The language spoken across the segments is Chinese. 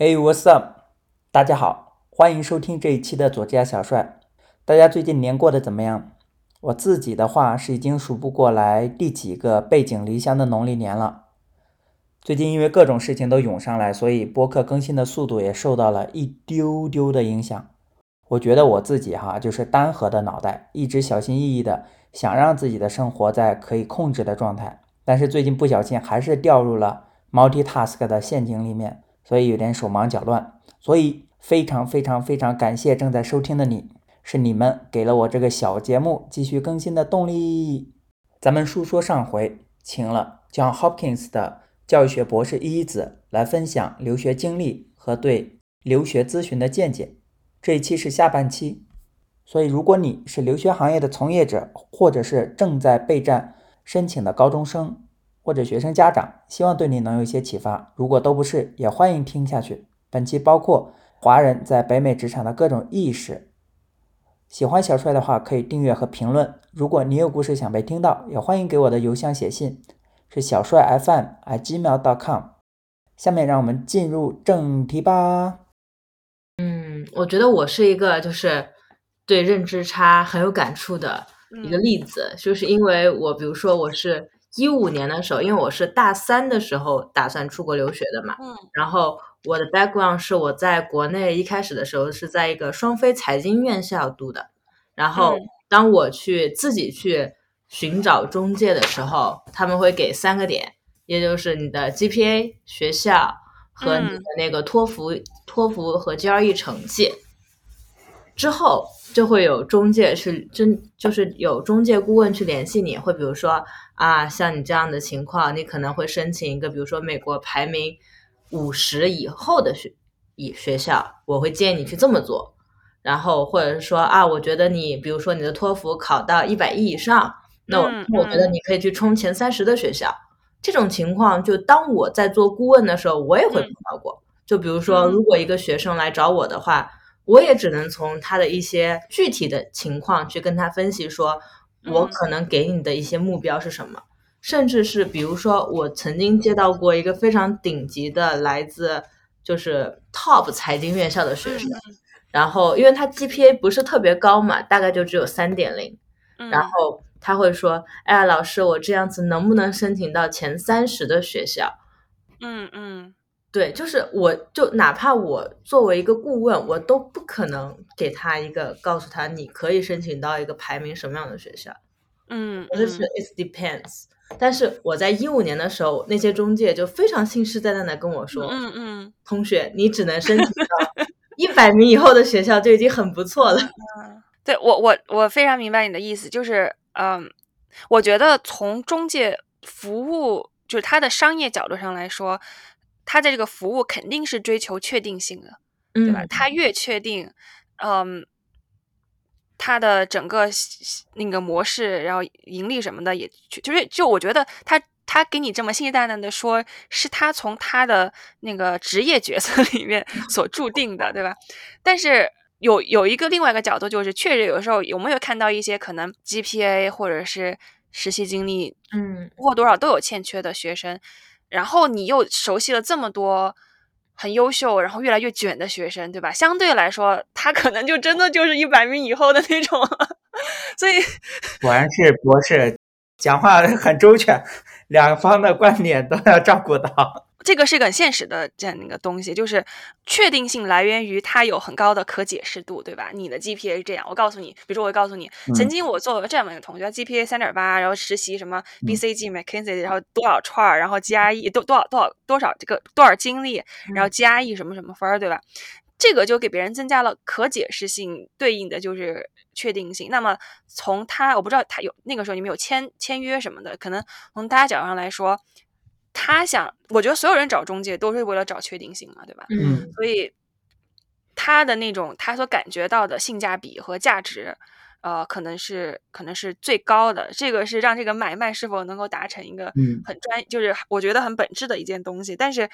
Hey, what's up？大家好，欢迎收听这一期的左家小帅。大家最近年过得怎么样？我自己的话是已经数不过来第几个背井离乡的农历年了。最近因为各种事情都涌上来，所以播客更新的速度也受到了一丢丢的影响。我觉得我自己哈就是单核的脑袋，一直小心翼翼的想让自己的生活在可以控制的状态，但是最近不小心还是掉入了 multitask 的陷阱里面。所以有点手忙脚乱，所以非常非常非常感谢正在收听的你，是你们给了我这个小节目继续更新的动力。咱们书说上回请了 John Hopkins 的教育学博士一子来分享留学经历和对留学咨询的见解。这一期是下半期，所以如果你是留学行业的从业者，或者是正在备战申请的高中生。或者学生家长，希望对你能有一些启发。如果都不是，也欢迎听下去。本期包括华人在北美职场的各种意识。喜欢小帅的话，可以订阅和评论。如果你有故事想被听到，也欢迎给我的邮箱写信，是小帅 FM@gmail.com。下面让我们进入正题吧。嗯，我觉得我是一个就是对认知差很有感触的一个例子，就是因为我，比如说我是。一五年的时候，因为我是大三的时候打算出国留学的嘛，嗯，然后我的 background 是我在国内一开始的时候是在一个双非财经院校读的，然后当我去自己去寻找中介的时候，他们会给三个点，也就是你的 GPA、学校和你的那个托福、托福和 GRE 成绩，之后就会有中介去真，就是有中介顾问去联系你，会比如说。啊，像你这样的情况，你可能会申请一个，比如说美国排名五十以后的学以学校，我会建议你去这么做。然后或者是说啊，我觉得你，比如说你的托福考到一百一以上，那我我觉得你可以去冲前三十的学校。这种情况，就当我在做顾问的时候，我也会碰到过。就比如说，如果一个学生来找我的话，我也只能从他的一些具体的情况去跟他分析说。我可能给你的一些目标是什么？甚至是比如说，我曾经接到过一个非常顶级的来自就是 top 财经院校的学生，然后因为他 GPA 不是特别高嘛，大概就只有三点零，然后他会说：“哎呀，老师，我这样子能不能申请到前三十的学校？”嗯嗯。对，就是我，就哪怕我作为一个顾问，我都不可能给他一个告诉他你可以申请到一个排名什么样的学校。嗯，就是 it depends。但是我在一五年的时候，那些中介就非常信誓旦旦的跟我说：“嗯嗯，同学，你只能申请 到一百名以后的学校就已经很不错了。”嗯，对我我我非常明白你的意思，就是嗯，我觉得从中介服务就是他的商业角度上来说。他的这个服务肯定是追求确定性的，对吧？他越确定，嗯，他的整个那个模式，然后盈利什么的，也就是就我觉得他他给你这么信誓旦旦的说，是他从他的那个职业角色 里面所注定的，对吧？但是有有一个另外一个角度，就是确实有时候有没有看到一些可能 GPA 或者是实习经历，嗯，或多少都有欠缺的学生。然后你又熟悉了这么多很优秀，然后越来越卷的学生，对吧？相对来说，他可能就真的就是一百名以后的那种。所以，果然是博士，讲话很周全，两方的观点都要照顾到。这个是一个很现实的这样一个东西，就是确定性来源于它有很高的可解释度，对吧？你的 GPA 是这样，我告诉你，比如说我会告诉你，曾经我做过这样的一个同学，GPA 三点八，然后实习什么 BCG、McKinsey，然后多少串儿，然后 GRE 多多少多少多少这个多少经历，然后 GRE 什么什么分儿，对吧？这个就给别人增加了可解释性，对应的就是确定性。那么从他，我不知道他有那个时候你们有签签约什么的，可能从大家角度上来说。他想，我觉得所有人找中介都是为了找确定性嘛，对吧？嗯，所以他的那种他所感觉到的性价比和价值，呃，可能是可能是最高的。这个是让这个买卖是否能够达成一个很专，就是我觉得很本质的一件东西。但是，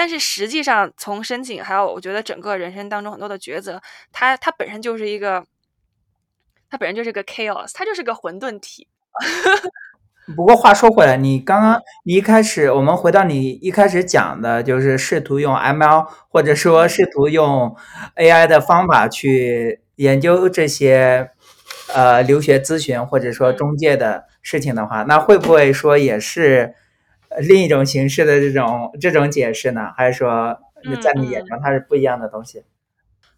但是实际上从申请还有我觉得整个人生当中很多的抉择，它它本身就是一个，它本身就是个 chaos，它就是个混沌体。不过话说回来，你刚刚你一开始，我们回到你一开始讲的，就是试图用 ML 或者说试图用 AI 的方法去研究这些呃留学咨询或者说中介的事情的话，那会不会说也是另一种形式的这种这种解释呢？还是说在你眼中它是不一样的东西？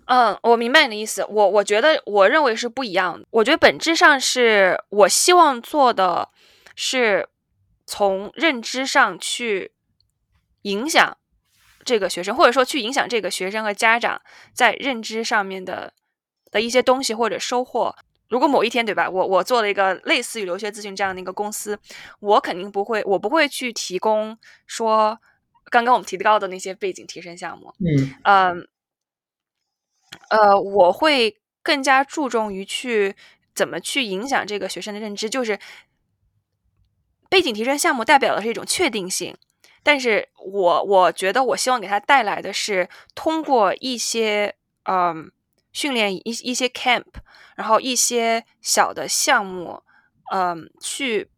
嗯，我明白你的意思。我我觉得，我认为是不一样的。我觉得本质上是我希望做的是从认知上去影响这个学生，或者说去影响这个学生和家长在认知上面的的一些东西或者收获。如果某一天，对吧？我我做了一个类似于留学咨询这样的一个公司，我肯定不会，我不会去提供说刚刚我们提到的那些背景提升项目。嗯嗯。呃，我会更加注重于去怎么去影响这个学生的认知，就是背景提升项目代表的是一种确定性，但是我我觉得我希望给他带来的是通过一些嗯训练一一些 camp，然后一些小的项目，嗯，去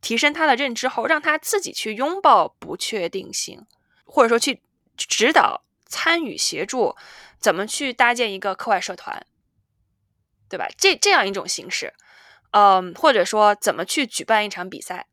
提升他的认知后，让他自己去拥抱不确定性，或者说去指导、参与、协助。怎么去搭建一个课外社团，对吧？这这样一种形式，嗯，或者说怎么去举办一场比赛，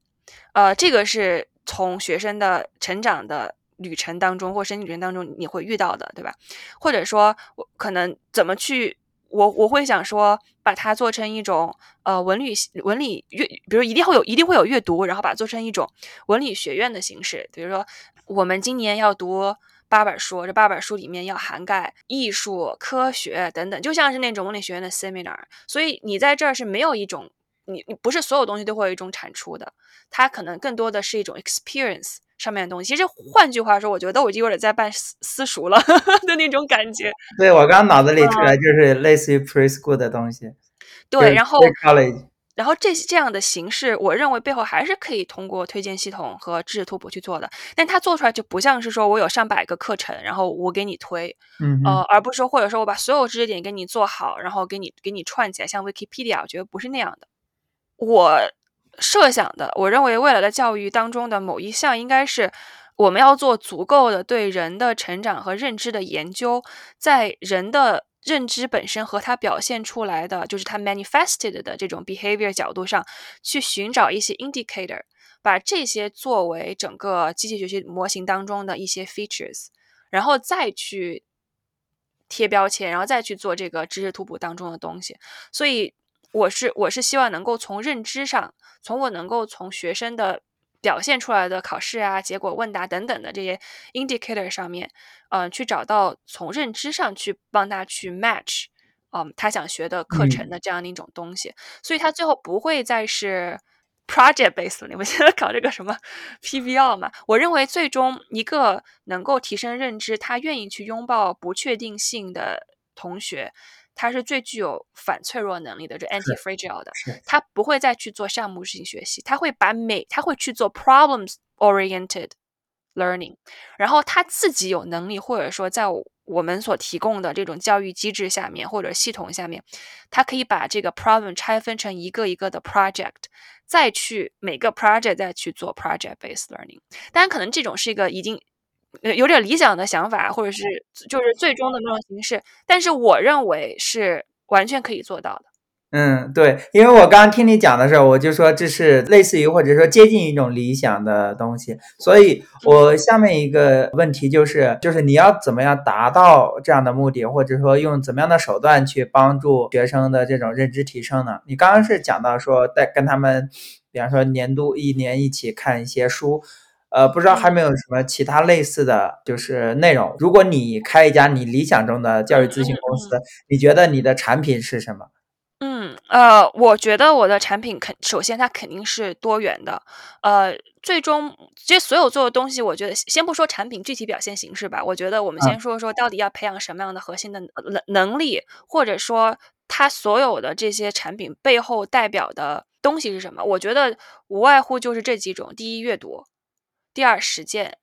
呃，这个是从学生的成长的旅程当中或申请旅程当中你会遇到的，对吧？或者说，我可能怎么去，我我会想说，把它做成一种呃文理文理阅，比如一定会有一定会有阅读，然后把它做成一种文理学院的形式，比如说我们今年要读。八本书，这八本书里面要涵盖艺术、科学等等，就像是那种文理学院的 seminar。所以你在这儿是没有一种，你你不是所有东西都会有一种产出的，它可能更多的是一种 experience 上面的东西。其实换句话说，我觉得我就有点在办私私塾了 的那种感觉。对我刚脑子里出来就是类似于 preschool 的东西。对，然后。然后这这样的形式，我认为背后还是可以通过推荐系统和知识图谱去做的，但它做出来就不像是说我有上百个课程，然后我给你推，嗯呃，而不是说或者说我把所有知识点给你做好，然后给你给你串起来，像 Wikipedia，我觉得不是那样的。我设想的，我认为未来的教育当中的某一项，应该是我们要做足够的对人的成长和认知的研究，在人的。认知本身和它表现出来的，就是它 manifested 的这种 behavior 角度上去寻找一些 indicator，把这些作为整个机器学习模型当中的一些 features，然后再去贴标签，然后再去做这个知识图谱当中的东西。所以，我是我是希望能够从认知上，从我能够从学生的。表现出来的考试啊、结果问答等等的这些 indicator 上面，嗯，去找到从认知上去帮他去 match，嗯，他想学的课程的这样的一种东西，所以他最后不会再是 project based。你们现在搞这个什么 PBL 嘛？我认为最终一个能够提升认知、他愿意去拥抱不确定性的同学。他是最具有反脆弱能力的，就 anti-fragile 的，他不会再去做项目性学习，他会把每他会去做 problems oriented learning，然后他自己有能力，或者说在我们所提供的这种教育机制下面或者系统下面，他可以把这个 problem 拆分成一个一个的 project，再去每个 project 再去做 project based learning，当然可能这种是一个已经。呃，有点理想的想法，或者是就是最终的那种形式，但是我认为是完全可以做到的。嗯，对，因为我刚刚听你讲的时候，我就说这是类似于或者说接近一种理想的东西，所以我下面一个问题就是，就是你要怎么样达到这样的目的，或者说用怎么样的手段去帮助学生的这种认知提升呢？你刚刚是讲到说带跟他们，比方说年度一年一起看一些书。呃，不知道还没有什么其他类似的就是内容。如果你开一家你理想中的教育咨询公司，你觉得你的产品是什么？嗯，呃，我觉得我的产品肯首先它肯定是多元的。呃，最终其实所有做的东西，我觉得先不说产品具体表现形式吧，我觉得我们先说说到底要培养什么样的核心的能能力，或者说它所有的这些产品背后代表的东西是什么？我觉得无外乎就是这几种：第一，阅读。第二实践，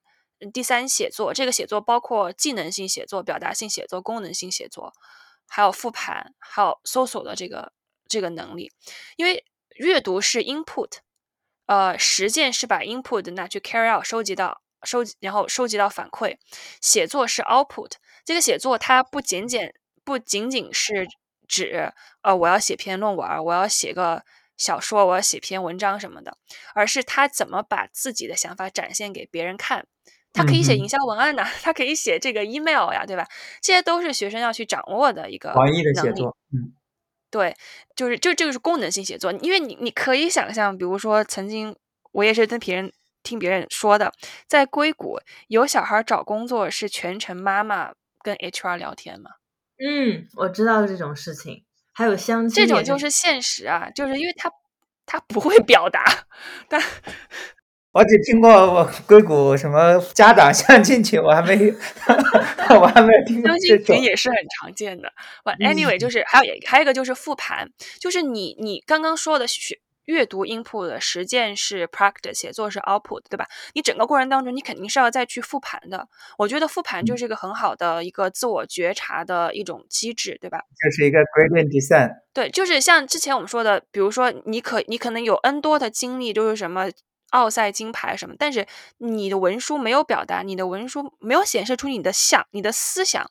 第三写作。这个写作包括技能性写作、表达性写作、功能性写作，还有复盘，还有搜索的这个这个能力。因为阅读是 input，呃，实践是把 input 拿去 carry out 收集到收集，然后收集到反馈。写作是 output。这个写作它不仅仅不仅仅是指呃我要写篇论文，我要写个小说，我要写篇文章什么的，而是他怎么把自己的想法展现给别人看。他可以写营销文案呐，他可以写这个 email 呀，对吧？这些都是学生要去掌握的一个广义的写作。嗯，对，就是就这个是功能性写作，因为你你可以想象，比如说曾经我也是跟别人听别人说的，在硅谷有小孩找工作是全程妈妈跟 HR 聊天嘛？嗯，我知道这种事情，还有相亲，这种就是现实啊，就是因为他他不会表达，但。我只听过我硅谷什么家长相亲群，我还没，我还没有听过相亲群也是很常见的。Anyway，就是还有还有一个就是复盘，就是你你刚刚说的学阅读 input 的实践是 practice，写作是 output，对吧？你整个过程当中，你肯定是要再去复盘的。我觉得复盘就是一个很好的一个自我觉察的一种机制，对吧？这是一个 gradient descent。对，就是像之前我们说的，比如说你可你可能有 n 多的经历，就是什么。奥赛金牌什么？但是你的文书没有表达，你的文书没有显示出你的想、你的思想。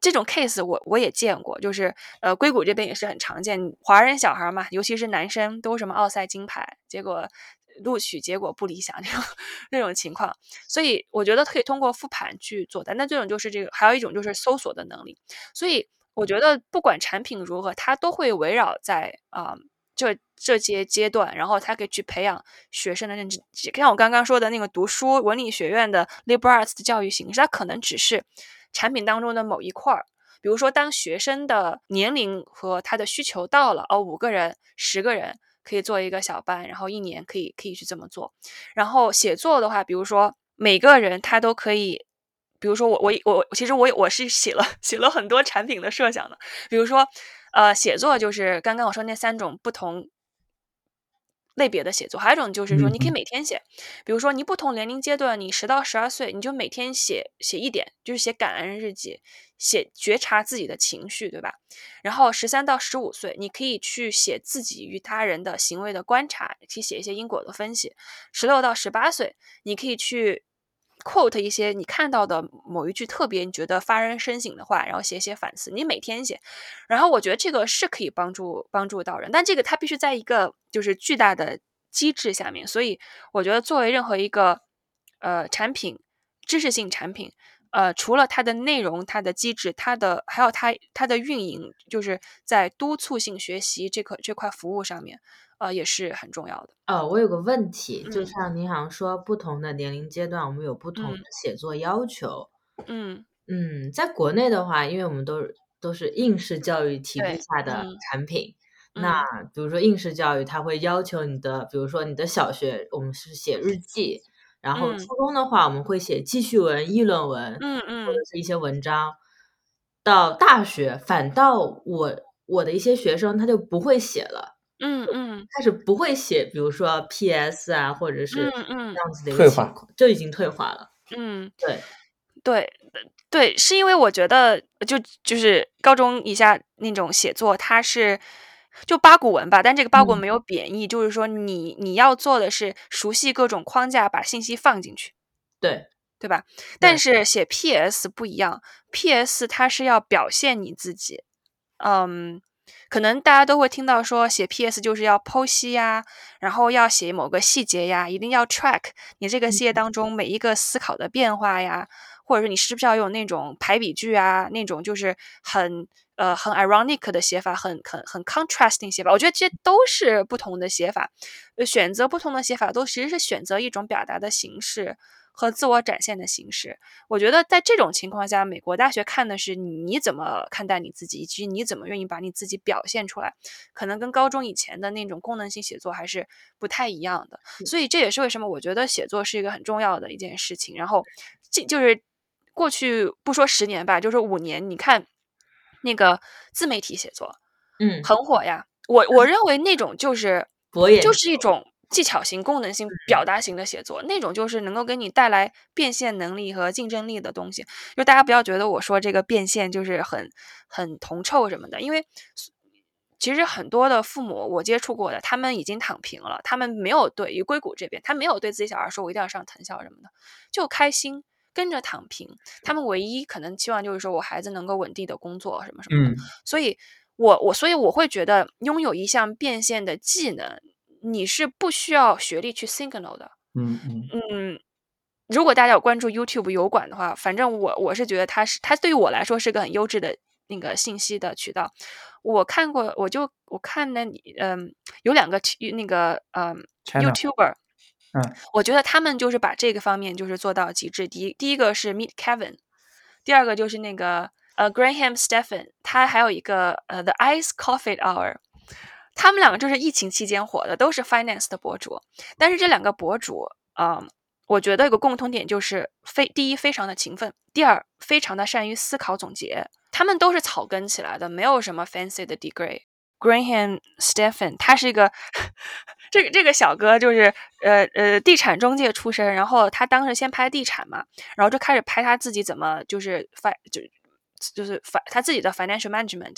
这种 case 我我也见过，就是呃，硅谷这边也是很常见。华人小孩嘛，尤其是男生，都什么奥赛金牌，结果录取结果不理想 这种那种情况。所以我觉得可以通过复盘去做的。那这种就是这个，还有一种就是搜索的能力。所以我觉得不管产品如何，它都会围绕在啊。这这些阶段，然后他可以去培养学生的认知。像我刚刚说的那个读书文理学院的 liberal arts 的教育形式，它可能只是产品当中的某一块儿。比如说，当学生的年龄和他的需求到了，哦，五个人、十个人可以做一个小班，然后一年可以可以去这么做。然后写作的话，比如说每个人他都可以，比如说我我我其实我我是写了 写了很多产品的设想的，比如说。呃，写作就是刚刚我说那三种不同类别的写作，还有一种就是说你可以每天写，比如说你不同年龄阶段，你十到十二岁，你就每天写写一点，就是写感恩日记，写觉察自己的情绪，对吧？然后十三到十五岁，你可以去写自己与他人的行为的观察，去写一些因果的分析。十六到十八岁，你可以去。Quote 一些你看到的某一句特别你觉得发人深省的话，然后写写反思。你每天写，然后我觉得这个是可以帮助帮助到人，但这个它必须在一个就是巨大的机制下面。所以我觉得作为任何一个呃产品，知识性产品，呃，除了它的内容、它的机制、它的还有它它的运营，就是在督促性学习这块这块服务上面。呃，也是很重要的。呃，我有个问题，就像您好像说，不同的年龄阶段，我们有不同的写作要求。嗯嗯，在国内的话，因为我们都都是应试教育体制下的产品，那比如说应试教育，它会要求你的，比如说你的小学，我们是写日记，然后初中的话，我们会写记叙文、议论文，嗯嗯，或者是一些文章。到大学，反倒我我的一些学生他就不会写了。嗯嗯，开始不会写，比如说 P.S. 啊，或者是嗯嗯这样子的一个情况，就已经退化了。嗯，对对对，是因为我觉得就就是高中以下那种写作，它是就八股文吧，但这个八股文没有贬义，就是说你你要做的是熟悉各种框架，把信息放进去，对对吧？但是写 P.S. 不一样，P.S. 它是要表现你自己，嗯。可能大家都会听到说写 P.S. 就是要剖析呀，然后要写某个细节呀，一定要 track 你这个细节当中每一个思考的变化呀，或者说你是不是要用那种排比句啊，那种就是很呃很 ironic 的写法，很很很 contrasting 写法。我觉得这些都是不同的写法，选择不同的写法都其实是选择一种表达的形式。和自我展现的形式，我觉得在这种情况下，美国大学看的是你怎么看待你自己，以及你怎么愿意把你自己表现出来，可能跟高中以前的那种功能性写作还是不太一样的。所以这也是为什么我觉得写作是一个很重要的一件事情。然后，这就是过去不说十年吧，就是五年，你看那个自媒体写作，嗯，很火呀。我我认为那种就是就是一种。技巧型、功能性、表达型的写作，那种就是能够给你带来变现能力和竞争力的东西。就大家不要觉得我说这个变现就是很很铜臭什么的，因为其实很多的父母我接触过的，他们已经躺平了，他们没有对于硅谷这边，他没有对自己小孩说我一定要上藤校什么的，就开心跟着躺平。他们唯一可能期望就是说我孩子能够稳定的工作什么什么的。嗯所以我我所以我会觉得拥有一项变现的技能，你是不需要学历去 signal 的。嗯嗯嗯，如果大家有关注 YouTube 油管的话，反正我我是觉得它是它对于我来说是个很优质的那个信息的渠道。我看过，我就我看那里，嗯，有两个那个嗯 YouTuber，我觉得他们就是把这个方面就是做到极致。第一第一个是 Meet Kevin，第二个就是那个呃 Graham Stephan，他还有一个呃 The Ice Coffee Hour。他们两个就是疫情期间火的，都是 finance 的博主。但是这两个博主，嗯，我觉得有个共同点就是非第一非常的勤奋，第二非常的善于思考总结。他们都是草根起来的，没有什么 fancy 的 degree。Graham Stephan，他是一个 这个这个小哥，就是呃呃地产中介出身，然后他当时先拍地产嘛，然后就开始拍他自己怎么就是发就就是反他自己的 financial management，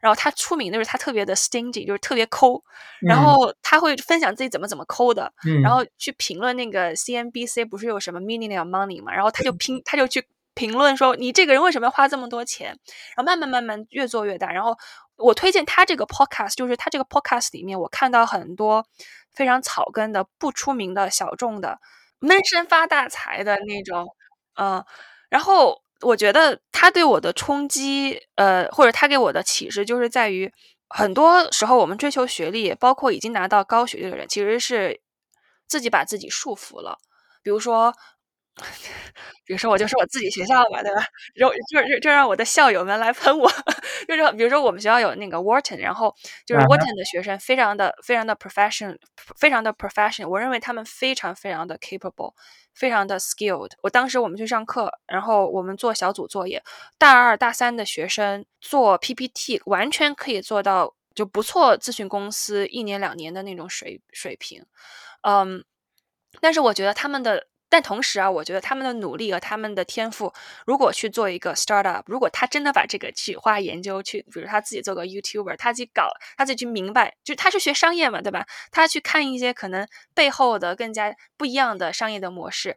然后他出名的就是他特别的 stingy，就是特别抠，然嗯后他会分享自己怎么怎么抠的，嗯，然后。去评论那个 CNBC 不是有什么 millionaire money 嘛，然后他就拼他就去评论说你这个人为什么要花这么多钱，然后慢慢慢慢越做越大，然后我推荐他这个 podcast，就是他这个 podcast 里面我看到很多非常草根的、不出名的小众的闷声发大财的那种，嗯、然后我觉得他对我的冲击，呃，或者他给我的启示，就是在于很多时候我们追求学历，包括已经拿到高学历的人，其实是自己把自己束缚了。比如说，比如说我就说我自己学校吧，对吧？然后就就就让我的校友们来喷我，就是比如说我们学校有那个 Wharton，然后就是嗯哼 Wharton 的学生非常的非常的 professional，非常的 professional，我认为他们非常非常的 capable。非常的 skilled。我当时我们去上课，然后我们做小组作业，大二大三的学生做 PPT，完全可以做到就不错咨询公司一年两年的那种水水平。嗯，但是我觉得他们的，但同时啊，我觉得他们的努力和他们的天赋，如果去做一个 startup，如果他真的把这个去花研究去，比如他自己做个 YouTuber，他自己搞，他自己去明白，就他是学商业嘛，对吧？他去看一些可能背后的更加不一样的商业的模式。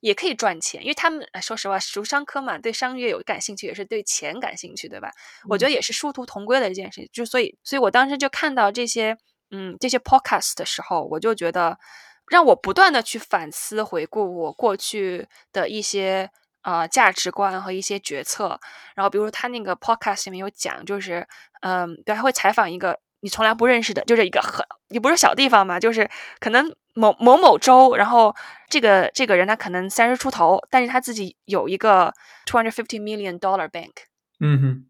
也可以赚钱，因为他们哎说实话，读商科嘛，对商业有感兴趣，也是对钱感兴趣，对吧？我觉得也是殊途同归的一件事情。就所以，所以我当时就看到这些，嗯，这些 podcast 的时候，我就觉得让我不断的去反思、回顾我过去的一些呃价值观和一些决策。然后，比如他那个 podcast 里面有讲，就是嗯，对，他会采访一个你从来不认识的，就是一个很也不是小地方嘛，就是可能某某某州，然后这个这个人他可能三十出头，但是他自己有一个 two hundred fifty million dollar bank。嗯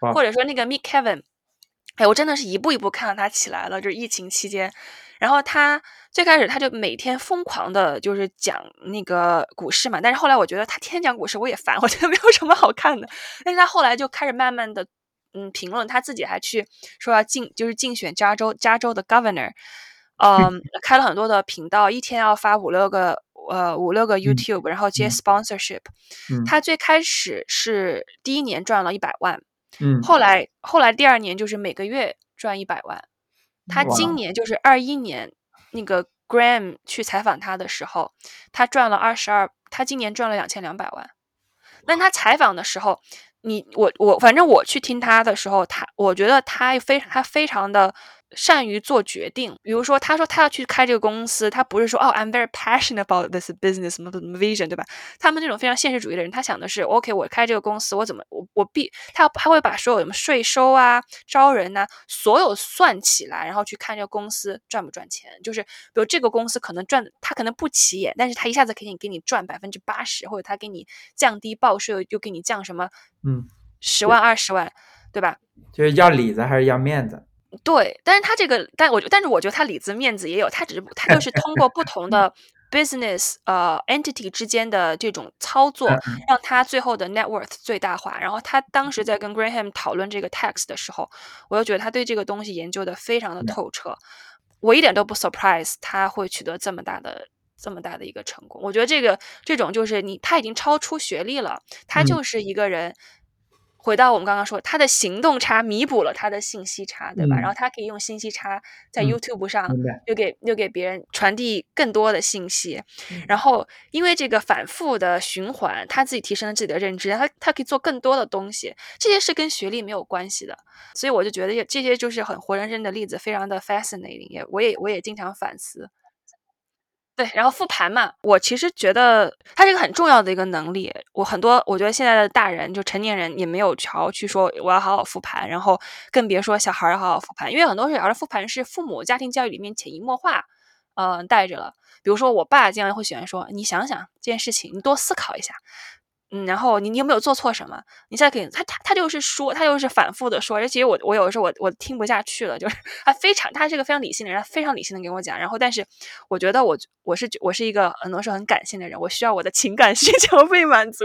哼，或者说那个 Meet Kevin，哎，我真的是一步一步看到他起来了，就是疫情期间。然后他最开始他就每天疯狂的，就是讲那个股市嘛。但是后来我觉得他天天讲股市我也烦，我觉得没有什么好看的。但是他后来就开始慢慢的，嗯，评论他自己还去说要竞，就是竞选加州加州的 governor，嗯，开了很多的频道，一天要发五六个呃五六个 YouTube，、然后接嗯 sponsorship。嗯他最开始是第一年赚了一百万。嗯后来后来第二年就是每个月赚一百万，他今年就是二一年，那个 Graham 去采访他的时候，他赚了二十二，他今年赚了两千两百万。但他采访的时候，你我我反正我去听他的时候，他我觉得他非他非常的善于做决定。比如说，他说他要去开这个公司，他不是说哦，I'm very passionate about this business vision，对吧？他们这种非常现实主义的人，他想的是，OK，我开这个公司，我怎么我我必他要他会把所有什么税收啊、招人呐、所有算起来，然后去看这个公司赚不赚钱。就是比如这个公司可能赚，他可能不起眼，但是他一下子可以给你赚百分之八十，或者他给你降低报税，又给你降什么嗯，十万二十万，对吧？就是要里子还是要面子？对，但是他这个，但我但是我觉得他里子面子也有，他只是他就是通过不同的 business 呃 entity 之间的这种操作，嗯让他最后的 net worth 最大化。然后他当时在跟 Graham 讨论这个 tax 的时候，我又觉得他对这个东西研究的非常的嗯透彻，我一点都不 surprise 他会取得这么大的。这么大的一个成功，我觉得这个这种就是你他已经超出学历了，他嗯就是一个人，回到我们刚刚说，他的行动差弥补了他的信息差，对吧？嗯然后他可以用信息差在嗯 YouTube 上又给又给别人传递更多的信息，嗯然后因为这个反复的循环，他自己提升了自己的认知，他他可以做更多的东西，这些是跟学历没有关系的，所以我就觉得这些就是很活生生的例子，非常的 fascinating，也我也我也经常反思。对，然后复盘嘛，我其实觉得它是一个很重要的一个能力。我很多，我觉得现在的大人，就成年人也没有瞧去说我要好好复盘，然后更别说小孩要好好复盘，因为很多小孩的复盘是父母家庭教育里面潜移默化，呃，带着了。比如说我爸经常会喜欢说，你想想这件事情，你多思考一下。嗯，然后你你有没有做错什么？你现在可以，他他他就是说，他就是反复的说，而且我我有的时候我我听不下去了，就是 他非常他是个非常理性的人，他非常理性的跟我讲，然后但是我觉得我我是我是一个很多时候很感性的人，我需要我的情感 需求被满足，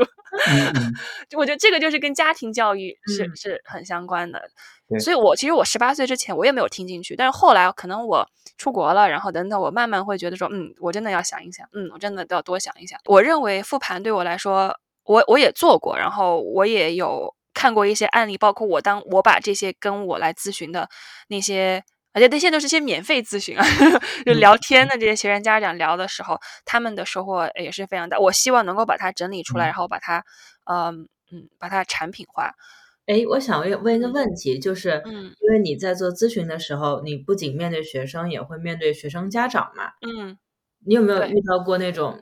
我觉得这个就是跟家庭教育是、嗯是很相关的，所以我其实我十八岁之前我也没有听进去，但是后来可能我出国了，然后等等，我慢慢会觉得说，嗯，我真的要想一想，嗯，我真的要多想一想。我认为复盘对我来说，我我也做过，然后我也有看过一些案例，包括我当我把这些跟我来咨询的那些。而且那些都是些免费咨询啊，就嗯聊天的这些学生家长聊的时候，他们的收获也是非常大。我希望能够把它整理出来，嗯然后把它，嗯嗯，把它产品化。哎，我想问问一个问题，就是嗯因为你在做咨询的时候，你不仅面对学生，也会面对学生家长嘛？嗯你有没有遇到过那种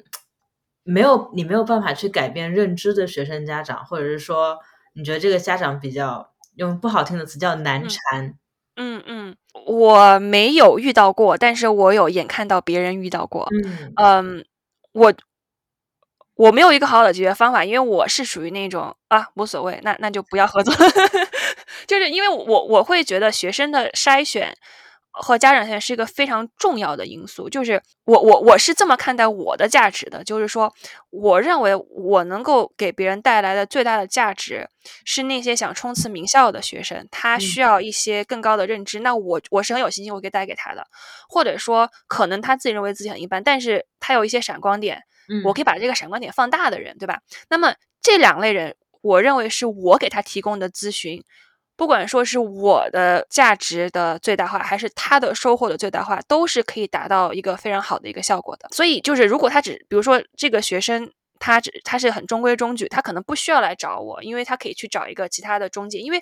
没有你没有办法去改变认知的学生家长，或者是说你觉得这个家长比较用不好听的词叫难嗯缠？嗯嗯，我没有遇到过，但是我有眼看到别人遇到过。嗯嗯，我我没有一个好的解决方法，因为我是属于那种啊无所谓，那那就不要合作，就是因为我我会觉得学生的筛选和家长现在是一个非常重要的因素，就是我我我是这么看待我的价值的，就是说我认为我能够给别人带来的最大的价值是那些想冲刺名校的学生，他需要一些更高的认知，那我我是很有信心我可以带给他的，或者说可能他自己认为自己很一般，但是他有一些闪光点。嗯，我可以把这个闪光点放大的人，对吧？那么这两类人，我认为是我给他提供的咨询，不管说是我的价值的最大化，还是他的收获的最大化，都是可以达到一个非常好的一个效果的。所以，就是如果他只，比如说这个学生。他只他是很中规中矩，他可能不需要来找我，因为他可以去找一个其他的中介。因为，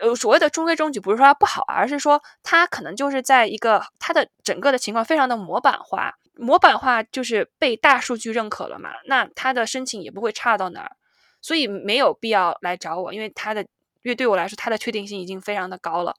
呃，所谓的中规中矩，不是说他不好，而是说他可能就是在一个他的整个的情况非常的模板化，模板化就是被大数据认可了嘛，那他的申请也不会差到哪儿，所以没有必要来找我，因为他的，因为对我来说，他的确定性已经非常的高了。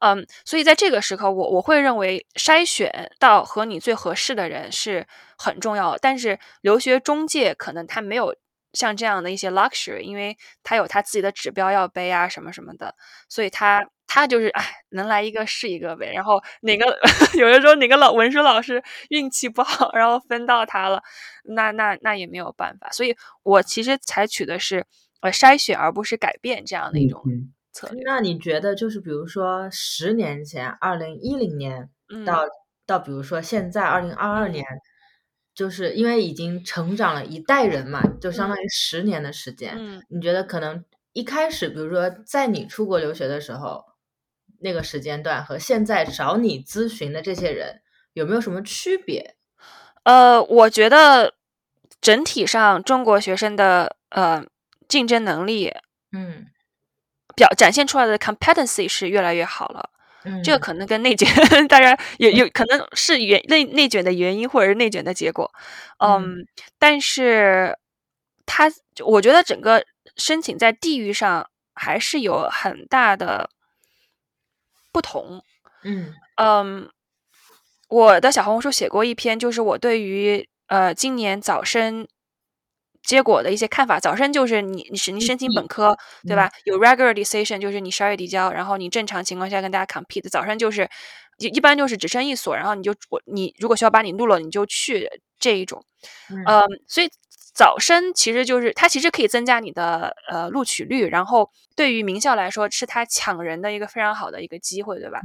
嗯，所以在这个时刻，我我会认为筛选到和你最合适的人是很重要。但是留学中介可能他没有像这样的一些 luxury，因为他有他自己的指标要背啊，什么什么的，所以他他就是哎，能来一个是一个呗。然后哪个 有的时候哪个老文书老师运气不好，然后分到他了，那那那也没有办法。所以我其实采取的是呃筛选，而不是改变这样的一种嗯策略。那你觉得就是比如说十年前，二零一零年嗯到、到比如说现在二零二二年，就是因为已经成长了一代人嘛，就相当于十年的时间。嗯你觉得可能一开始，比如说在你出国留学的时候，那个时间段和现在找你咨询的这些人有没有什么区别？呃，我觉得整体上中国学生的呃竞争能力嗯表展现出来的 competency 是越来越好了。嗯，这个可能跟内卷，当然也有 可能是原内内卷的原因，或者是内卷的结果。嗯，但是它，我觉得整个申请在地域上还是有很大的不同。嗯嗯，我的小红书写过一篇，就是我对于呃今年早申结果的一些看法。早申就是你你是你申请本科对吧？有 regular decision 就是你十二月递交，然后你正常情况下跟大家 compete。早申就是一一般就是只申一所，然后你就我你如果学校把你录了，你就去这一种。嗯嗯，所以早申其实就是它其实可以增加你的呃录取率，然后对于名校来说是它抢人的一个非常好的一个机会，对吧？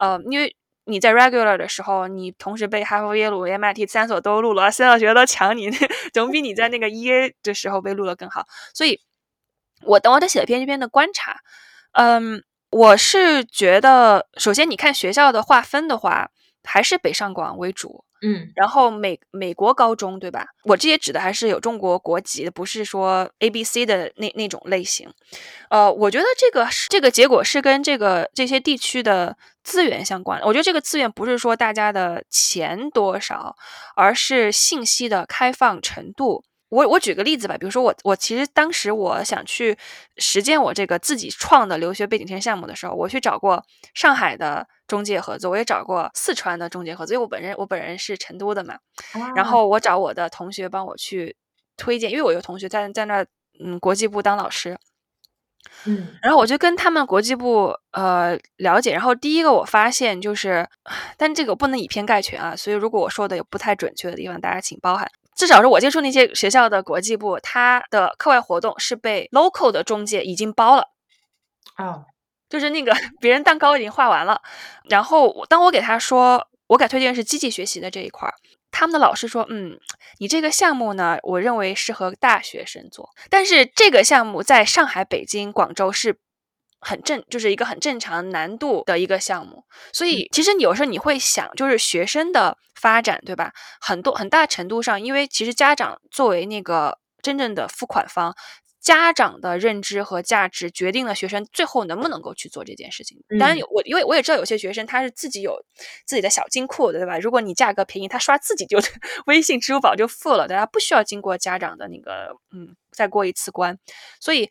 嗯呃，因为你在 regular 的时候，你同时被哈佛、耶鲁、MIT 三所都录了，三所学校都抢你，总比你在那个 EA 的时候被录了更好。所以我等我再写一篇这篇的观察，嗯，我是觉得，首先你看学校的划分的话，还是北上广为主。嗯，然后美美国高中对吧？我这些指的还是有中国国籍的，不是说 A B C 的那那种类型。呃，我觉得这个这个结果是跟这个这些地区的资源相关。我觉得这个资源不是说大家的钱多少，而是信息的开放程度。我我举个例子吧，比如说我我其实当时我想去实践我这个自己创的留学背景签项目的时候，我去找过上海的中介合作，我也找过四川的中介合作，因为我本人我本人是成都的嘛，然后我找我的同学帮我去推荐，因为我有同学在在那嗯国际部当老师，嗯，然后我就跟他们国际部呃了解，然后第一个我发现就是，但这个不能以偏概全啊，所以如果我说的有不太准确的地方，大家请包涵。至少是我接触那些学校的国际部，它的课外活动是被 local 的中介已经包了，哦，就是那个 别人蛋糕已经画完了。然后当我给他说，我给推荐是机器学习的这一块儿，他们的老师说，嗯，你这个项目呢，我认为适合大学生做，但是这个项目在上海、北京、广州是。很正，就是一个很正常难度的一个项目，所以其实有时候你会想，就是学生的发展，对吧？很多很大程度上，因为其实家长作为那个真正的付款方，家长的认知和价值决定了学生最后能不能够去做这件事情。当然有，我因为我也知道有些学生他是自己有自己的小金库的，对吧？如果你价格便宜，他刷自己就微信、支付宝就付了，大家不需要经过家长的那个嗯再过一次关。所以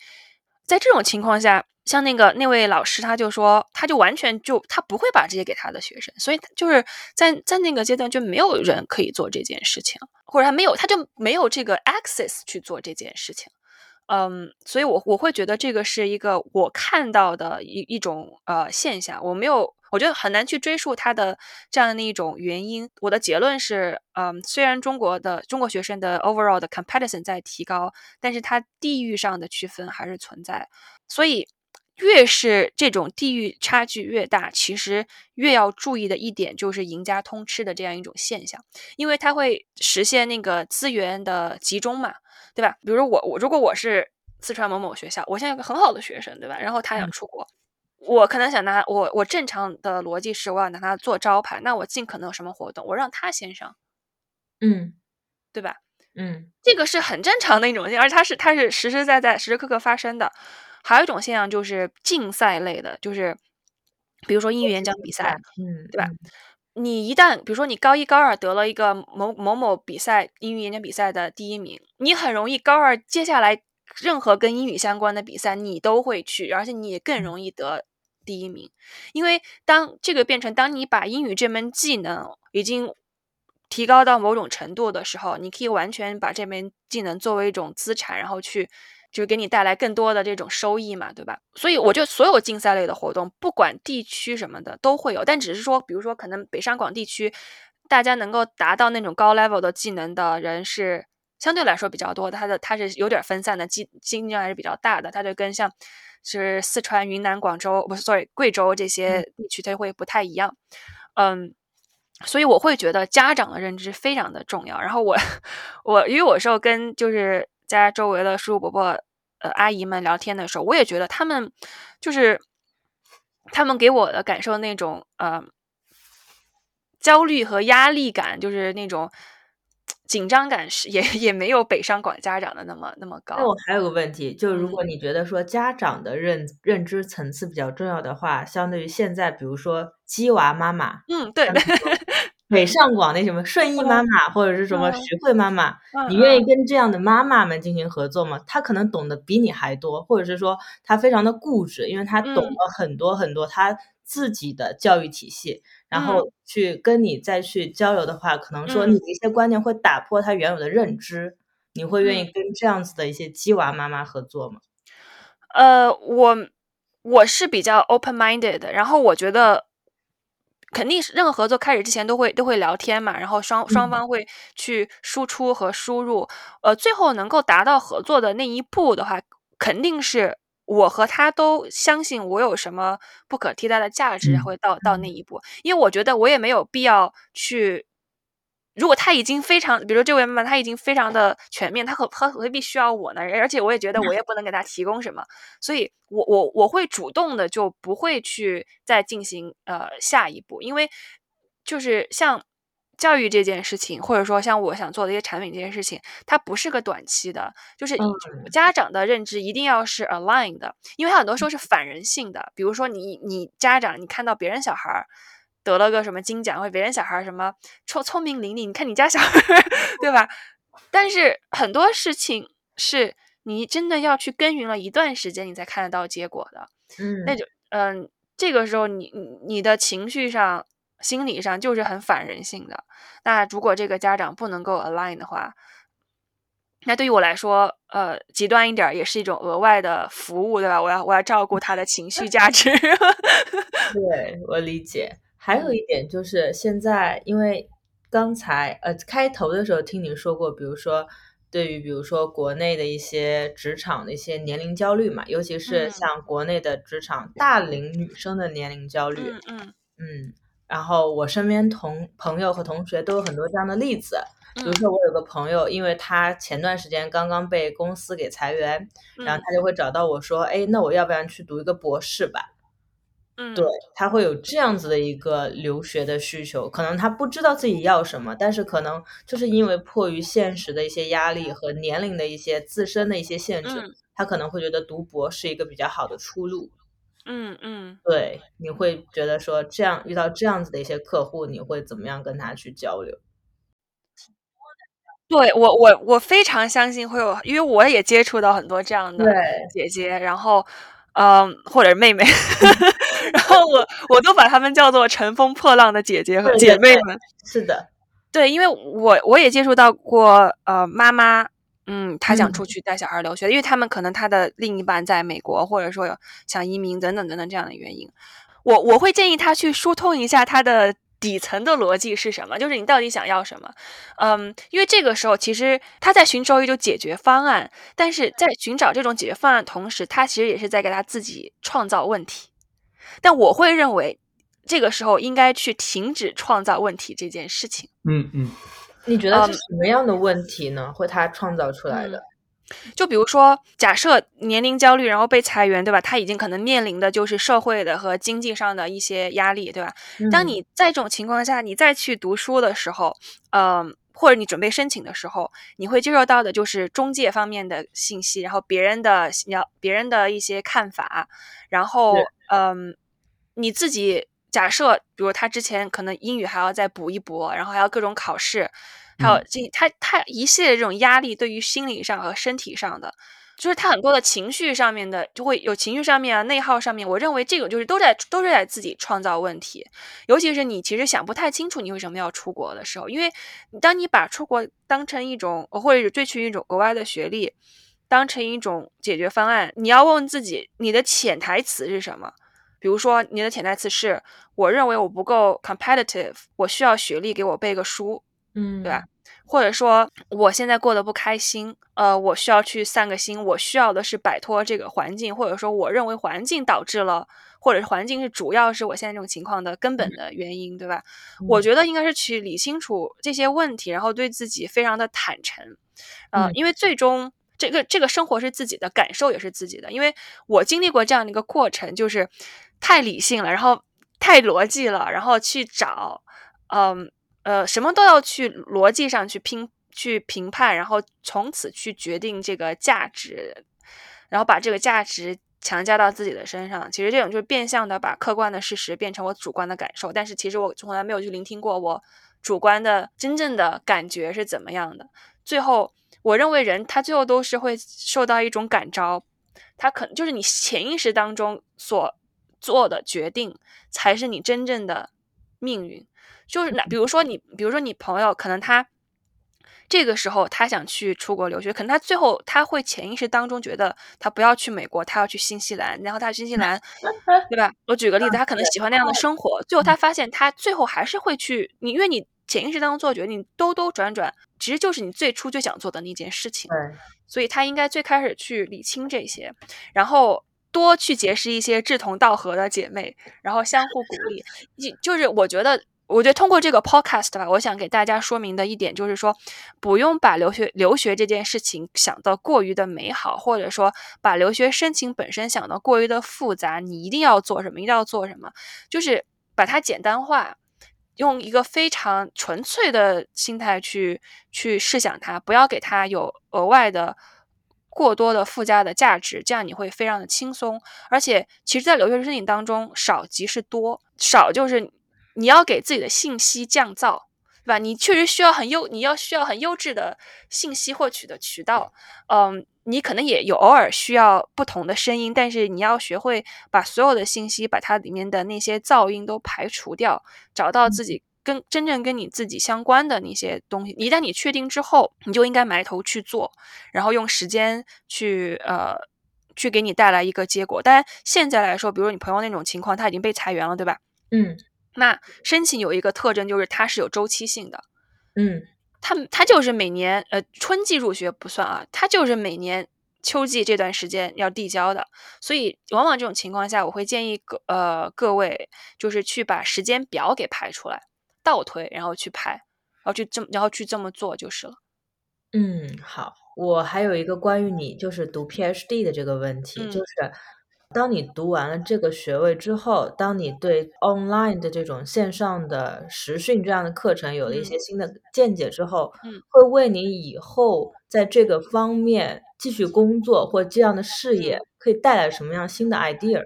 在这种情况下。像那个那位老师，他就说，他就完全就他不会把这些给他的学生，所以就是在在那个阶段就没有人可以做这件事情，或者他没有，他就没有这个 access 去做这件事情。嗯，所以我我会觉得这个是一个我看到的一一种呃现象，我没有，我觉得很难去追溯它的这样的一种原因。我的结论是，嗯，虽然中国的中国学生的 overall 的 comparison 在提高，但是它地域上的区分还是存在，所以。越是这种地域差距越大，其实越要注意的一点就是赢家通吃的这样一种现象，因为它会实现那个资源的集中嘛，对吧？比如我我如果我是四川某某学校，我现在有个很好的学生，对吧？然后他想出国，我可能想拿我我正常的逻辑是我要拿他做招牌，那我尽可能有什么活动，我让他先上，嗯，对吧？嗯，这个是很正常的一种，而且它是它是实实在在时时刻刻发生的。还有一种现象就是竞赛类的，就是比如说英语演讲比赛，嗯，对吧？你一旦比如说你高一高二得了一个某某某比赛英语演讲比赛的第一名，你很容易高二接下来任何跟英语相关的比赛你都会去，而且你也更容易得第一名，因为当这个变成当你把英语这门技能已经提高到某种程度的时候，你可以完全把这门技能作为一种资产，然后去。就是给你带来更多的这种收益嘛，对吧？所以我觉得所有竞赛类的活动，不管地区什么的都会有，但只是说，比如说可能北上广地区，大家能够达到那种高 level 的技能的人是相对来说比较多的，他的他是有点分散的，竞竞争还是比较大的，他就跟像是四川、云南、广州不是 sorry 贵州这些地区，它会不太一样。嗯，所以我会觉得家长的认知非常的重要。然后我 我因为我时候跟就是。家周围的叔叔伯伯、呃阿姨们聊天的时候，我也觉得他们就是他们给我的感受那种呃焦虑和压力感，就是那种紧张感是也也没有北上广家长的那么那么高。那我还有个问题，就是如果你觉得说家长的认认知层次比较重要的话，相对于现在，比如说鸡娃妈妈，嗯，对。北上广那什么顺义妈妈或者是什么徐汇妈妈，你愿意跟这样的妈妈们进行合作吗？她可能懂得比你还多，或者是说她非常的固执，因为她懂了很多很多她自己的教育体系，然后去跟你再去交流的话，可能说你的一些观念会打破她原有的认知。你会愿意跟这样子的一些鸡娃妈妈合作吗？呃，我我是比较 open minded 的，然后我觉得。肯定是任何合作开始之前都会都会聊天嘛，然后双双方会去输出和输入，呃，最后能够达到合作的那一步的话，肯定是我和他都相信我有什么不可替代的价值，会到到那一步。因为我觉得我也没有必要去如果他已经非常，比如说这位妈妈，他已经非常的全面，他何他何必需要我呢？而且我也觉得我也不能给他提供什么，所以我我我会主动的就不会去再进行呃下一步，因为就是像。教育这件事情，或者说像我想做的一些产品这件事情，它不是个短期的，就是家长的认知一定要是 align 的，因为很多时候是反人性的。比如说你你家长，你看到别人小孩得了个什么金奖，或者别人小孩什么聪聪明伶俐，你看你家小孩，对吧？但是很多事情是你真的要去耕耘了一段时间，你才看得到结果的。嗯，那就嗯，这个时候你你的情绪上。心理上就是很反人性的。那如果这个家长不能够 align 的话，那对于我来说，呃，极端一点也是一种额外的服务，对吧？我要我要照顾他的情绪价值。对我理解。还有一点就是，现在因为刚才呃开头的时候听你说过，比如说对于比如说国内的一些职场的一些年龄焦虑嘛，尤其是像国内的职场大龄女生的年龄焦虑。嗯嗯嗯。然后我身边同朋友和同学都有很多这样的例子，比如说我有个朋友，因为他前段时间刚刚被公司给裁员，然后他就会找到我说：“哎，那我要不然去读一个博士吧？”嗯，对他会有这样子的一个留学的需求，可能他不知道自己要什么，但是可能就是因为迫于现实的一些压力和年龄的一些自身的一些限制，他可能会觉得读博是一个比较好的出路。嗯嗯，对，你会觉得说这样遇到这样子的一些客户，你会怎么样跟他去交流？对我，我我非常相信会有，因为我也接触到很多这样的姐姐，然后嗯，或者妹妹，然后我我都把他们叫做乘风破浪的姐姐和姐妹们。是的，对，因为我我也接触到过呃妈妈。嗯，她想出去带小孩留学，因为他们可能他的另一半在美国，或者说有想移民等等等等这样的原因。我我会建议他去疏通一下他的底层的逻辑是什么，就是你到底想要什么。嗯，因为这个时候其实他在寻找一种解决方案，但是在寻找这种解决方案同时，他其实也是在给他自己创造问题。但我会认为，这个时候应该去停止创造问题这件事情。嗯嗯。你觉得是什么样的问题呢？会他创造出来的？就比如说，假设年龄焦虑，然后被裁员，对吧？他已经可能面临的就是社会的和经济上的一些压力，对吧？当你在这种情况下，你再去读书的时候，嗯，或者你准备申请的时候，你会接受到的就是中介方面的信息，然后别人的要别人的一些看法，然后嗯，你自己。假设，比如他之前可能英语还要再补一补，然后还要各种考试，还有这他他一系列这种压力，对于心理上和身体上的，就是他很多的情绪上面的，就会有情绪上面啊、内耗上面。我认为这个就是都在都是在自己创造问题，尤其是你其实想不太清楚你为什么要出国的时候，因为当你把出国当成一种或者追求一种国外的学历，当成一种解决方案，你要问问自己，你的潜台词是什么？比如说，你的潜台词是：我认为我不够 competitive，我需要学历给我背个书，嗯，对吧？或者说，我现在过得不开心，呃，我需要去散个心，我需要的是摆脱这个环境，或者说，我认为环境导致了，或者是环境是主要是我现在这种情况的根本的原因，对吧？我觉得应该是去理清楚这些问题，然后对自己非常的坦诚，呃，因为最终。这个这个生活是自己的，感受也是自己的。因为我经历过这样的一个过程，就是太理性了，然后太逻辑了，然后去找，嗯呃，什么都要去逻辑上去拼去评判，然后从此去决定这个价值，然后把这个价值强加到自己的身上。其实这种就是变相的把客观的事实变成我主观的感受，但是其实我从来没有去聆听过我主观的真正的感觉是怎么样的。最后。我认为人他最后都是会受到一种感召，他可能就是你潜意识当中所做的决定，才是你真正的命运。就是那，比如说你，比如说你朋友，可能他这个时候他想去出国留学，可能他最后他会潜意识当中觉得他不要去美国，他要去新西兰，然后他新西兰，对吧？我举个例子，他可能喜欢那样的生活，最后他发现他最后还是会去你，因为你。潜意识当中做决定，兜兜转转，其实就是你最初最想做的那件事情。对，所以他应该最开始去理清这些，然后多去结识一些志同道合的姐妹，然后相互鼓励。就就是我觉得我觉得通过这个 podcast 吧，我想给大家说明的一点就是说，不用把留学留学这件事情想得过于的美好，或者说把留学申请本身想得过于的复杂。你一定要做什么，一定要做什么，就是把它简单化，用一个非常纯粹的心态去去试想它，不要给它有额外的过多的附加的价值，这样你会非常的轻松。而且，其实，在留学申请当中，少即是多，少就是。你要给自己的信息降噪，对吧？你确实需要很优，你要需要很优质的信息获取的渠道。嗯，你可能也有偶尔需要不同的声音，但是你要学会把所有的信息，把它里面的那些噪音都排除掉，找到自己跟真正跟你自己相关的那些东西。一旦你确定之后，你就应该埋头去做，然后用时间去呃去给你带来一个结果。当然，现在来说，比如你朋友那种情况，他已经被裁员了，对吧？嗯。那申请有一个特征，就是它是有周期性的，嗯，它它就是每年，呃，春季入学不算啊，他就是每年秋季这段时间要递交的，所以往往这种情况下，我会建议各呃各位就是去把时间表给排出来，倒推，然后去排，然后去这么然后去这么做就是了。嗯，好，我还有一个关于你就是读 PhD 的这个问题，就是。当你读完了这个学位之后，当你对 online 的这种线上的实训这样的课程有了一些新的见解之后，嗯，会为你以后在这个方面继续工作或这样的事业，可以带来什么样新的 idea？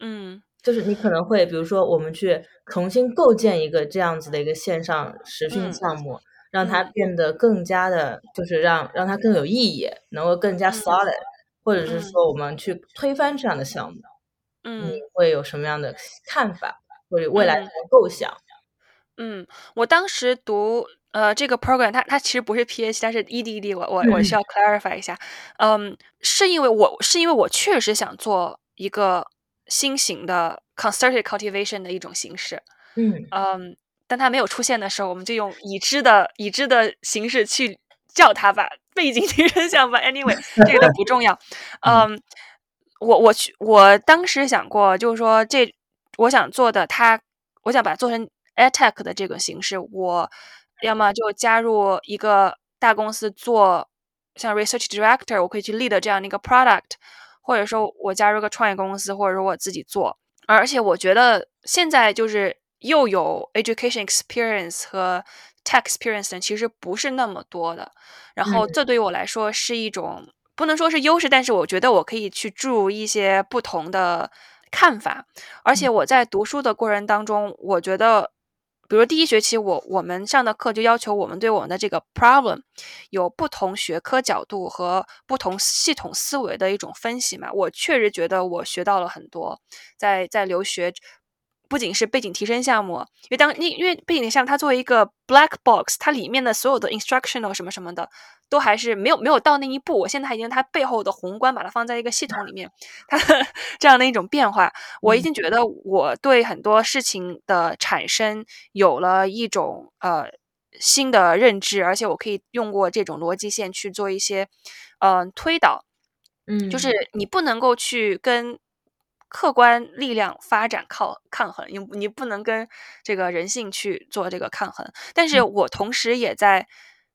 嗯，就是你可能会，比如说，我们去重新构建一个这样子的一个线上实训项目，让它变得更加的，就是让让它更有意义，能够更加 solid。或者是说，我们去推翻这样的项目，嗯，你。会有什么样的看法或者未来的构想？嗯，我当时读呃这个 program，它它其实不是 PhD，它是 EDD，我我我需要 clarify 一下，嗯，是因为我是因为我确实想做一个新型的 concerted cultivation 的一种形式，嗯。嗯，但它没有出现的时候，我们就用已知的已知的形式去叫它吧。背景提升项吧，anyway，这个都不重要。嗯，我我去，我当时想过，就是说这我想做的，它我想把它做成 attack 的这个形式。我要么就加入一个大公司做像 research director，我可以去 lead 这样的一个 product，或者说我加入个创业公司，或者说我自己做。而且我觉得现在就是又有 education experience 和 tech experience 其实不是那么多的，然后这对于我来说是一种不能说是优势，但是我觉得我可以去注入一些不同的看法。而且我在读书的过程当中，我觉得，比如第一学期我我们上的课就要求我们对我们的这个 problem 有不同学科角度和不同系统思维的一种分析嘛。我确实觉得我学到了很多，在在留学。不仅是背景提升项目，因为当因因为背景项目它作为一个 black box，它里面的所有的 instructional 什么什么的，都还是没有没有到那一步。我现在已经它背后的宏观把它放在一个系统里面，它 这样的一种变化，我已经觉得我对很多事情的产生有了一种呃新的认知，而且我可以用过这种逻辑线去做一些嗯推导，嗯，就是你不能够去跟。客观力量发展靠抗衡，你你不能跟这个人性去做这个抗衡。但是我同时也在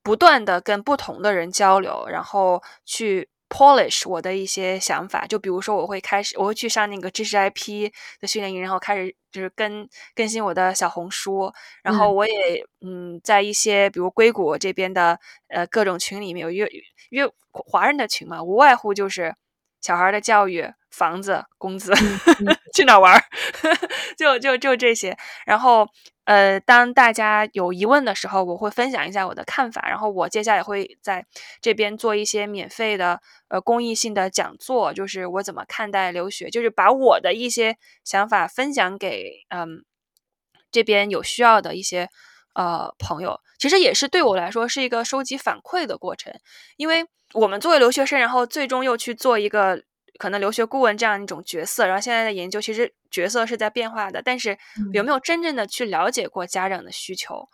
不断的跟不同的人交流，然后去 polish 我的一些想法。就比如说，我会开始，我会去上那个知识 IP 的训练营，然后开始就是更更新我的小红书。然后我也嗯，在一些比如硅谷这边的呃各种群里面有约约华人的群嘛，无外乎就是小孩的教育。房子、工资，去哪玩儿？就就就这些。然后，呃，当大家有疑问的时候，我会分享一下我的看法。然后，我接下来会在这边做一些免费的呃公益性的讲座，就是我怎么看待留学，就是把我的一些想法分享给嗯这边有需要的一些呃朋友。其实也是对我来说是一个收集反馈的过程，因为我们作为留学生，然后最终又去做一个。可能留学顾问这样一种角色，然后现在的研究其实角色是在变化的，但是有没有真正的去了解过家长的需求，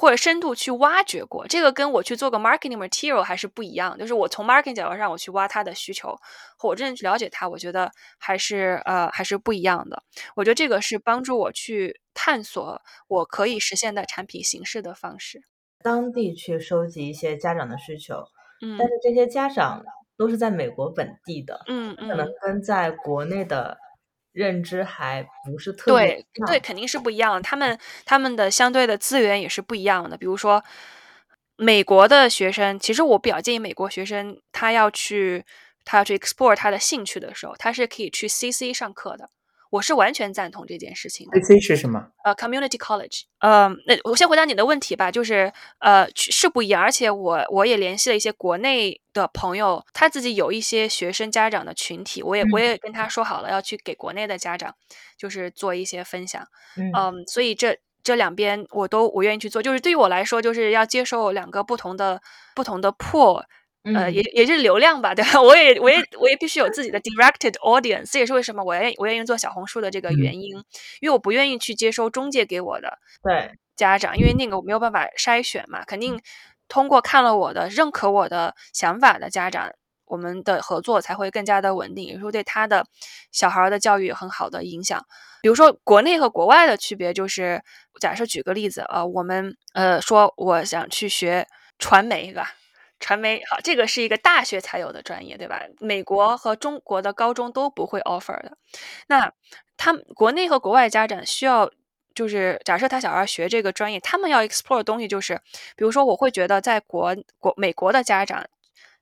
或者深度去挖掘过，这个跟我去做个 marketing material 还是不一样。就是我从 marketing 角度上我去挖他的需求，或我真正去了解他，我觉得还是呃还是不一样的。我觉得这个是帮助我去探索我可以实现的产品形式的方式。当地去收集一些家长的需求，嗯但是这些家长都是在美国本地的，嗯可能嗯，跟在国内的认知还不是特别对对，肯定是不一样的。他们他们的相对的资源也是不一样的。比如说，美国的学生，其实我比较建议美国学生，他要去他要去 explore 他的兴趣的时候，他是可以去 CC 上课的。我是完全赞同这件事情的。CC 是什么？呃，community college，呃，那我先回答你的问题吧，就是呃去是不一样，而且我我也联系了一些国内的朋友，他自己有一些学生家长的群体，我也我嗯也跟他说好了，要去给国内的家长就是做一些分享，嗯嗯，所以这这两边我都我愿意去做，就是对于我来说，就是要接受两个不同的不同的 pool。呃，也也就是流量吧，对吧？我也我也我也必须有自己的 directed audience，这也是为什么我愿意我愿意做小红书的这个嗯原因，因为我不愿意去接收中介给我的对，家长，因为那个我没有办法筛选嘛，肯定通过看了我的、认可我的想法的家长，我们的合作才会更加的稳定，也是对他的小孩儿的教育有很好的影响。比如说国内和国外的区别就是，假设举个例子，呃，我们呃说我想去学传媒，对吧？传媒好，这个是一个大学才有的专业，对吧？美国和中国的高中都不会 offer 的。那他国内和国外家长需要，就是假设他小孩学这个专业，他们要 explore 的东西就是，比如说我会觉得在国国美国的家长，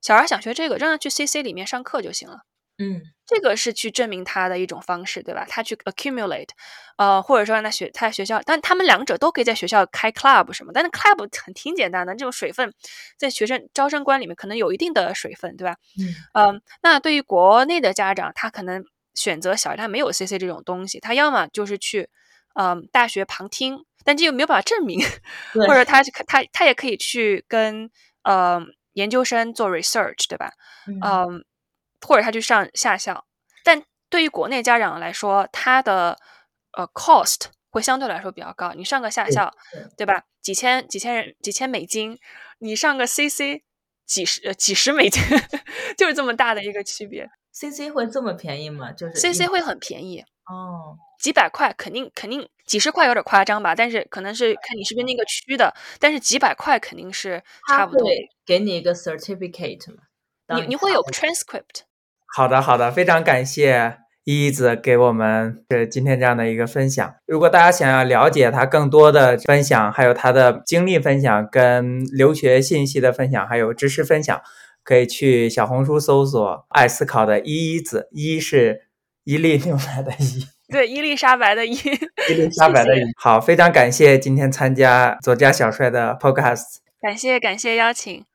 小孩想学这个，让他去 CC 里面上课就行了。嗯这个是去证明他的一种方式，对吧？他去 accumulate，呃，或者说让他学他在学校，但他们两者都可以在学校开 club 什么，但是 club 很挺简单的，这种水分在学生招生官里面可能有一定的水分，对吧？嗯嗯，那对于国内的家长，他可能选择小孩，他没有 CC 这种东西，他要么就是去嗯大学旁听，但这又没有办法证明，或者他他他也可以去跟呃研究生做 research，对吧？嗯嗯，或者他去上下校，但对于国内家长来说，他的呃 cost 会相对来说比较高。你上个下校，对对吧？几千几千人几千美金，你上个 CC 几十呃几十美金，就是这么大的一个区别。CC 会这么便宜吗？就是 CC 会很便宜，哦，几百块肯定肯定几十块有点夸张吧，但是可能是看你是不是那个区的，但是几百块肯定是差不多。会给你一个 certificate 吗？你你会有 transcript，好的，好的，非常感谢依依子给我们这今天这样的一个分享。如果大家想要了解他更多的分享，还有他的经历分享、跟留学信息的分享，还有知识分享，可以去小红书搜索“爱思考的依依子”，依是伊利牛奶的依。对伊丽莎白的伊，伊丽莎白的伊。好，非常感谢今天参加左家小帅的 Podcast。感谢感谢邀请。